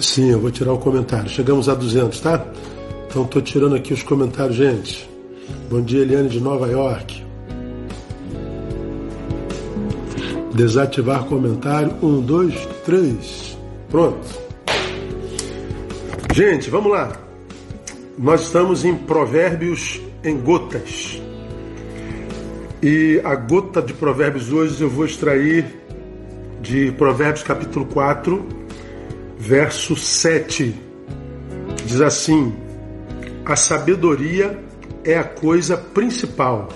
Sim, eu vou tirar o comentário. Chegamos a 200, tá? Então estou tirando aqui os comentários, gente. Bom dia, Eliane de Nova York. Desativar comentário. Um, dois, três. Pronto. Gente, vamos lá. Nós estamos em Provérbios em gotas. E a gota de Provérbios hoje eu vou extrair de Provérbios capítulo 4, verso 7. Diz assim: A sabedoria é a coisa principal.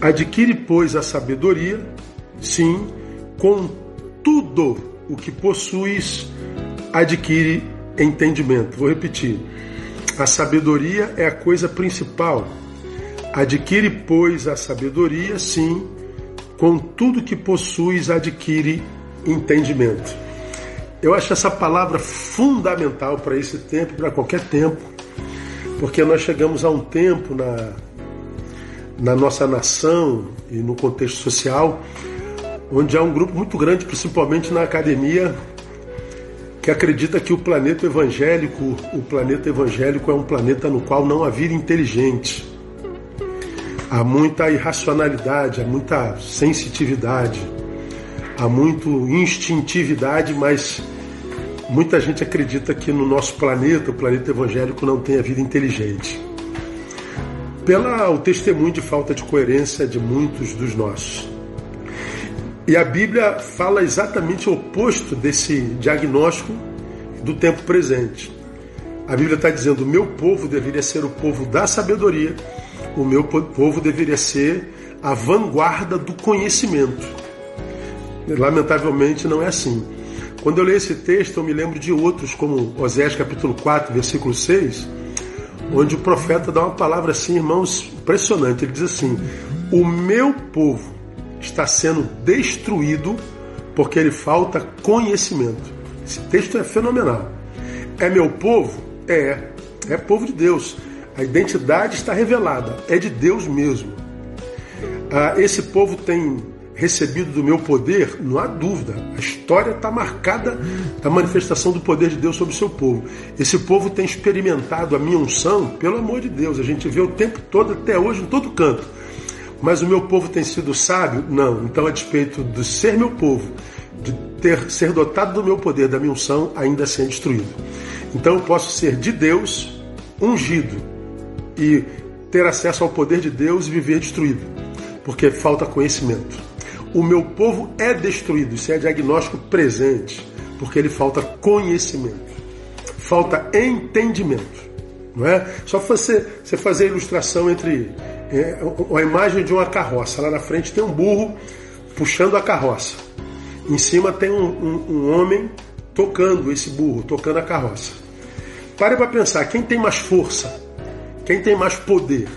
Adquire, pois, a sabedoria, sim, com tudo o que possuis, adquire entendimento. Vou repetir. A sabedoria é a coisa principal. Adquire, pois, a sabedoria, sim, com tudo que possuis, adquire entendimento. Eu acho essa palavra fundamental para esse tempo, para qualquer tempo, porque nós chegamos a um tempo na, na nossa nação e no contexto social onde há um grupo muito grande, principalmente na academia, que acredita que o planeta evangélico, o planeta evangélico é um planeta no qual não há vida inteligente. Há muita irracionalidade, há muita sensitividade, há muito instintividade, mas muita gente acredita que no nosso planeta, o planeta evangélico, não tem a vida inteligente. Pela o testemunho de falta de coerência de muitos dos nossos. E a Bíblia fala exatamente o oposto desse diagnóstico do tempo presente. A Bíblia está dizendo: o meu povo deveria ser o povo da sabedoria, o meu povo deveria ser a vanguarda do conhecimento. Lamentavelmente não é assim. Quando eu leio esse texto, eu me lembro de outros, como Osés capítulo 4, versículo 6, onde o profeta dá uma palavra assim, irmãos, impressionante. Ele diz assim: O meu povo está sendo destruído porque ele falta conhecimento. Esse texto é fenomenal. É meu povo? É. É povo de Deus. A identidade está revelada. É de Deus mesmo. Ah, esse povo tem recebido do meu poder? Não há dúvida. A história está marcada da manifestação do poder de Deus sobre o seu povo. Esse povo tem experimentado a minha unção, pelo amor de Deus. A gente vê o tempo todo, até hoje, em todo canto mas o meu povo tem sido sábio? Não. Então, a despeito de ser meu povo, de ter ser dotado do meu poder, da minha unção, ainda assim é destruído. Então, eu posso ser de Deus ungido e ter acesso ao poder de Deus e viver destruído, porque falta conhecimento. O meu povo é destruído, isso é diagnóstico presente, porque ele falta conhecimento, falta entendimento. Não é? Só você, você fazer a ilustração entre é, a imagem de uma carroça. Lá na frente tem um burro puxando a carroça. Em cima tem um, um, um homem tocando esse burro, tocando a carroça. Pare para pensar, quem tem mais força? Quem tem mais poder?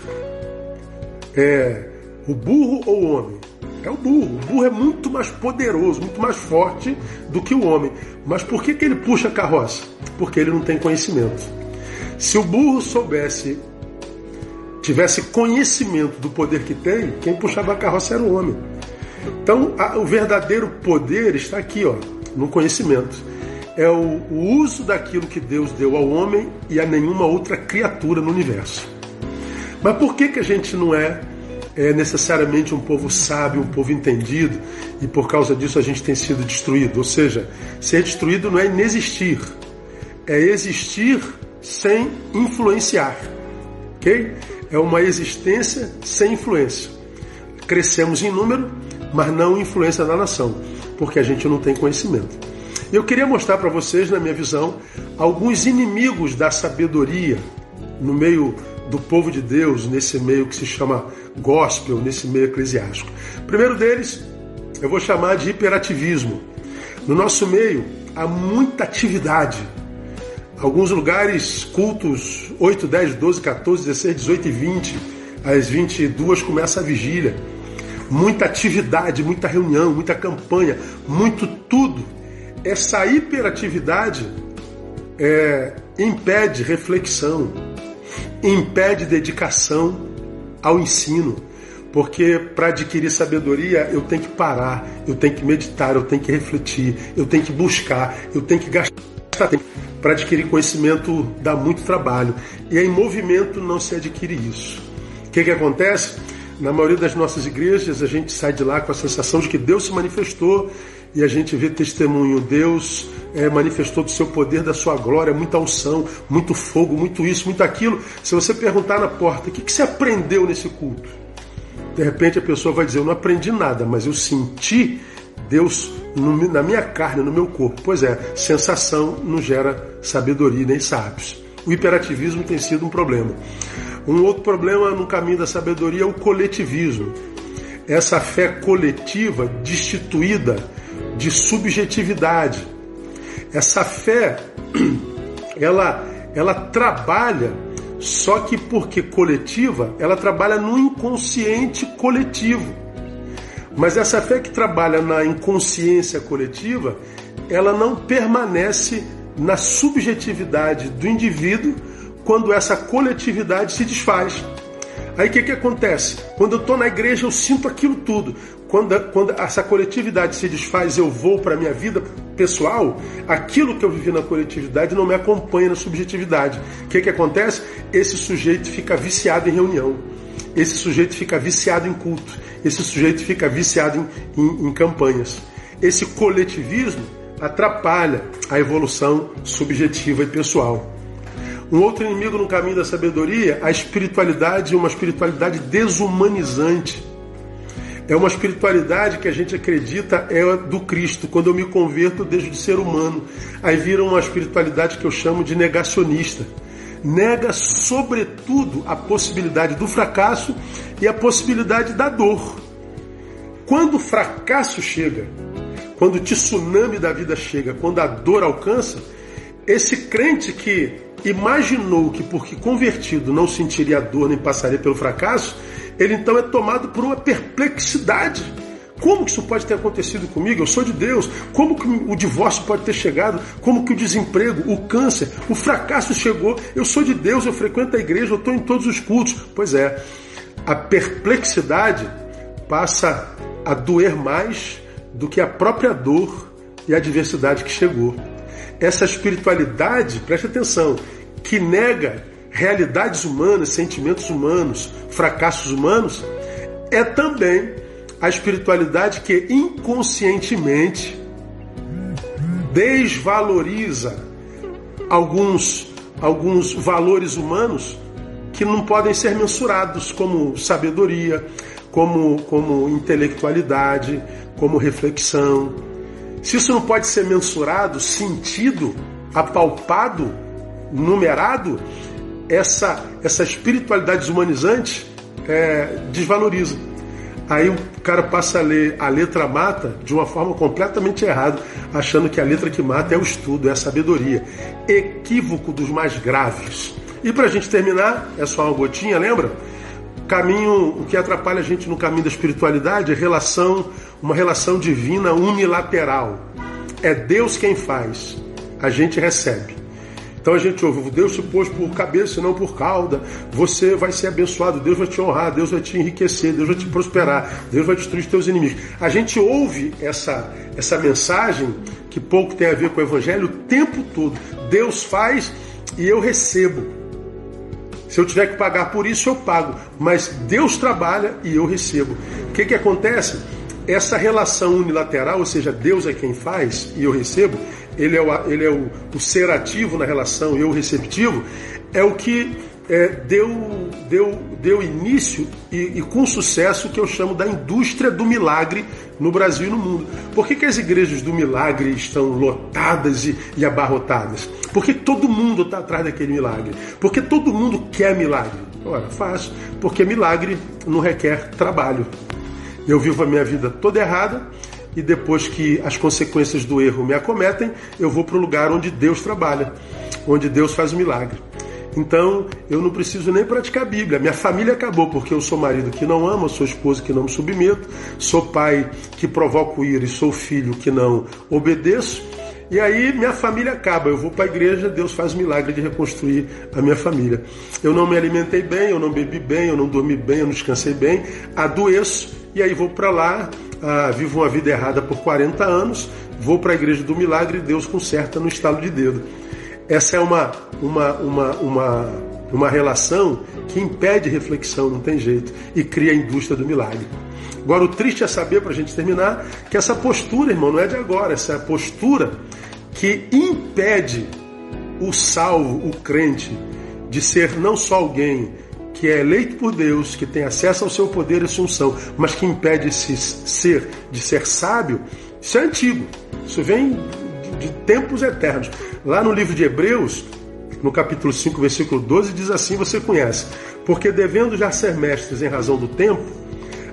É o burro ou o homem? É o burro. O burro é muito mais poderoso, muito mais forte do que o homem. Mas por que, que ele puxa a carroça? Porque ele não tem conhecimento. Se o burro soubesse tivesse conhecimento do poder que tem, quem puxava a carroça era o homem. Então, a, o verdadeiro poder está aqui, ó, no conhecimento. É o, o uso daquilo que Deus deu ao homem e a nenhuma outra criatura no universo. Mas por que, que a gente não é, é necessariamente um povo sábio, um povo entendido, e por causa disso a gente tem sido destruído? Ou seja, ser destruído não é inexistir, é existir sem influenciar. Ok? é uma existência sem influência. Crescemos em número, mas não influência na nação, porque a gente não tem conhecimento. Eu queria mostrar para vocês, na minha visão, alguns inimigos da sabedoria no meio do povo de Deus, nesse meio que se chama gospel, nesse meio eclesiástico. O primeiro deles eu vou chamar de hiperativismo. No nosso meio há muita atividade, Alguns lugares, cultos 8, 10, 12, 14, 16, 18 e 20. Às 22 começa a vigília. Muita atividade, muita reunião, muita campanha, muito tudo. Essa hiperatividade é, impede reflexão, impede dedicação ao ensino. Porque para adquirir sabedoria eu tenho que parar, eu tenho que meditar, eu tenho que refletir, eu tenho que buscar, eu tenho que gastar para adquirir conhecimento dá muito trabalho. E em movimento não se adquire isso. O que, que acontece? Na maioria das nossas igrejas, a gente sai de lá com a sensação de que Deus se manifestou e a gente vê testemunho. Deus é, manifestou do seu poder, da sua glória, muita unção, muito fogo, muito isso, muito aquilo. Se você perguntar na porta, o que, que você aprendeu nesse culto? De repente a pessoa vai dizer: Eu não aprendi nada, mas eu senti Deus no, na minha carne, no meu corpo. Pois é, sensação não gera sabedoria nem sábios. O hiperativismo tem sido um problema. Um outro problema no caminho da sabedoria é o coletivismo. Essa fé coletiva destituída de subjetividade. Essa fé, ela, ela trabalha, só que porque coletiva, ela trabalha no inconsciente coletivo. Mas essa fé que trabalha na inconsciência coletiva, ela não permanece na subjetividade do indivíduo quando essa coletividade se desfaz. Aí o que, que acontece? Quando eu estou na igreja, eu sinto aquilo tudo. Quando, quando essa coletividade se desfaz, eu vou para a minha vida pessoal, aquilo que eu vivi na coletividade não me acompanha na subjetividade. O que, que acontece? Esse sujeito fica viciado em reunião. Esse sujeito fica viciado em culto. Esse sujeito fica viciado em, em, em campanhas. Esse coletivismo atrapalha a evolução subjetiva e pessoal. Um outro inimigo no caminho da sabedoria, a espiritualidade, uma espiritualidade desumanizante. É uma espiritualidade que a gente acredita é do Cristo. Quando eu me converto, eu deixo de ser humano. Aí vira uma espiritualidade que eu chamo de negacionista. Nega, sobretudo, a possibilidade do fracasso e a possibilidade da dor. Quando o fracasso chega, quando o tsunami da vida chega, quando a dor alcança, esse crente que imaginou que porque convertido não sentiria dor nem passaria pelo fracasso, ele então é tomado por uma perplexidade. Como que isso pode ter acontecido comigo? Eu sou de Deus. Como que o divórcio pode ter chegado? Como que o desemprego, o câncer, o fracasso chegou? Eu sou de Deus, eu frequento a igreja, eu estou em todos os cultos. Pois é, a perplexidade passa a doer mais do que a própria dor e a adversidade que chegou. Essa espiritualidade, preste atenção, que nega realidades humanas, sentimentos humanos, fracassos humanos, é também a espiritualidade que inconscientemente desvaloriza alguns, alguns valores humanos que não podem ser mensurados, como sabedoria, como, como intelectualidade, como reflexão. Se isso não pode ser mensurado, sentido, apalpado, numerado, essa, essa espiritualidade desumanizante é, desvaloriza. Aí o cara passa a ler a letra mata de uma forma completamente errada, achando que a letra que mata é o estudo, é a sabedoria. Equívoco dos mais graves. E para a gente terminar, é só uma gotinha, lembra? Caminho, o que atrapalha a gente no caminho da espiritualidade é relação, uma relação divina unilateral. É Deus quem faz, a gente recebe. Então a gente ouve, Deus te pôs por cabeça e não por cauda. Você vai ser abençoado, Deus vai te honrar, Deus vai te enriquecer, Deus vai te prosperar, Deus vai destruir os teus inimigos. A gente ouve essa, essa mensagem, que pouco tem a ver com o Evangelho, o tempo todo. Deus faz e eu recebo. Se eu tiver que pagar por isso, eu pago. Mas Deus trabalha e eu recebo. O que, que acontece? Essa relação unilateral, ou seja, Deus é quem faz e eu recebo, ele é o, ele é o, o ser ativo na relação eu receptivo, é o que é, deu, deu, deu início e, e, com sucesso que eu chamo da indústria do milagre no Brasil e no mundo. Por que, que as igrejas do milagre estão lotadas e, e abarrotadas? Porque todo mundo está atrás daquele milagre. Porque todo mundo quer milagre. Ora, fácil. Porque milagre não requer trabalho. Eu vivo a minha vida toda errada e depois que as consequências do erro me acometem, eu vou para o lugar onde Deus trabalha, onde Deus faz o milagre. Então, eu não preciso nem praticar a Bíblia. Minha família acabou, porque eu sou marido que não ama, sou esposa que não me submeto, sou pai que provoco ira e sou filho que não obedeço. E aí minha família acaba. Eu vou para a igreja, Deus faz o milagre de reconstruir a minha família. Eu não me alimentei bem, eu não bebi bem, eu não dormi bem, eu não descansei bem, adoeço e aí vou para lá, ah, vivo uma vida errada por 40 anos, vou para a igreja do milagre e Deus conserta no estalo de dedo. Essa é uma, uma, uma, uma, uma relação que impede reflexão, não tem jeito, e cria a indústria do milagre. Agora, o triste é saber, para a gente terminar, que essa postura, irmão, não é de agora, essa é postura que impede o salvo, o crente, de ser não só alguém que é eleito por Deus, que tem acesso ao seu poder e sua unção, mas que impede esse ser de ser sábio, isso é antigo. Isso vem de, tempos eternos. Lá no livro de Hebreus, no capítulo 5, versículo 12, diz assim: você conhece, porque devendo já ser mestres em razão do tempo,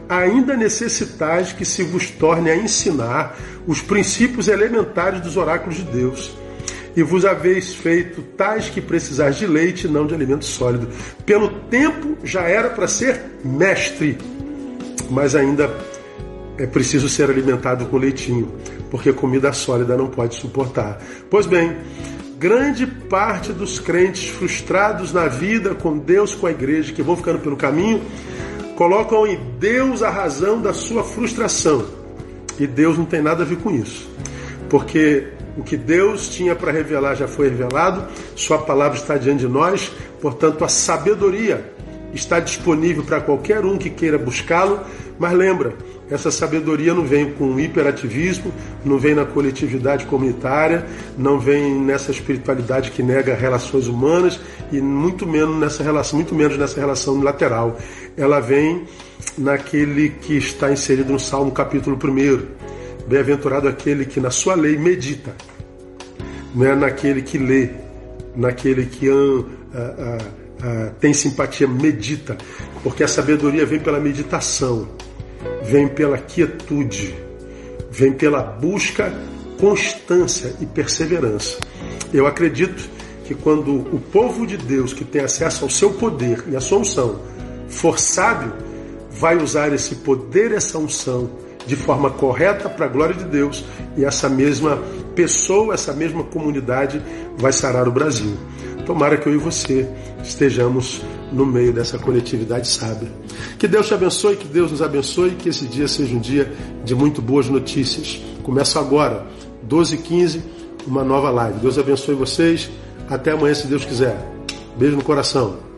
ainda necessitais que se vos torne a ensinar os princípios elementares dos oráculos de Deus e vos haveis feito tais que precisais de leite, não de alimento sólido. Pelo tempo já era para ser mestre, mas ainda é preciso ser alimentado com leitinho, porque comida sólida não pode suportar. Pois bem, grande parte dos crentes frustrados na vida com Deus, com a igreja, que vão ficando pelo caminho, colocam em Deus a razão da sua frustração. E Deus não tem nada a ver com isso. Porque o que Deus tinha para revelar já foi revelado, Sua palavra está diante de nós, portanto, a sabedoria está disponível para qualquer um que queira buscá-lo, mas lembra, essa sabedoria não vem com hiperativismo, não vem na coletividade comunitária, não vem nessa espiritualidade que nega relações humanas e muito menos nessa relação, muito menos nessa relação unilateral. Ela vem naquele que está inserido no Salmo capítulo 1 Bem-aventurado aquele que na sua lei medita, não é naquele que lê, naquele que uh, uh, uh, tem simpatia, medita, porque a sabedoria vem pela meditação, vem pela quietude, vem pela busca, constância e perseverança. Eu acredito que quando o povo de Deus, que tem acesso ao seu poder e à sua unção, for sábio, vai usar esse poder, essa unção de forma correta para a glória de Deus e essa mesma pessoa, essa mesma comunidade vai sarar o Brasil. Tomara que eu e você estejamos no meio dessa coletividade sábia. Que Deus te abençoe, que Deus nos abençoe, que esse dia seja um dia de muito boas notícias. Começa agora, 12 h 15 uma nova live. Deus abençoe vocês. Até amanhã, se Deus quiser. Beijo no coração.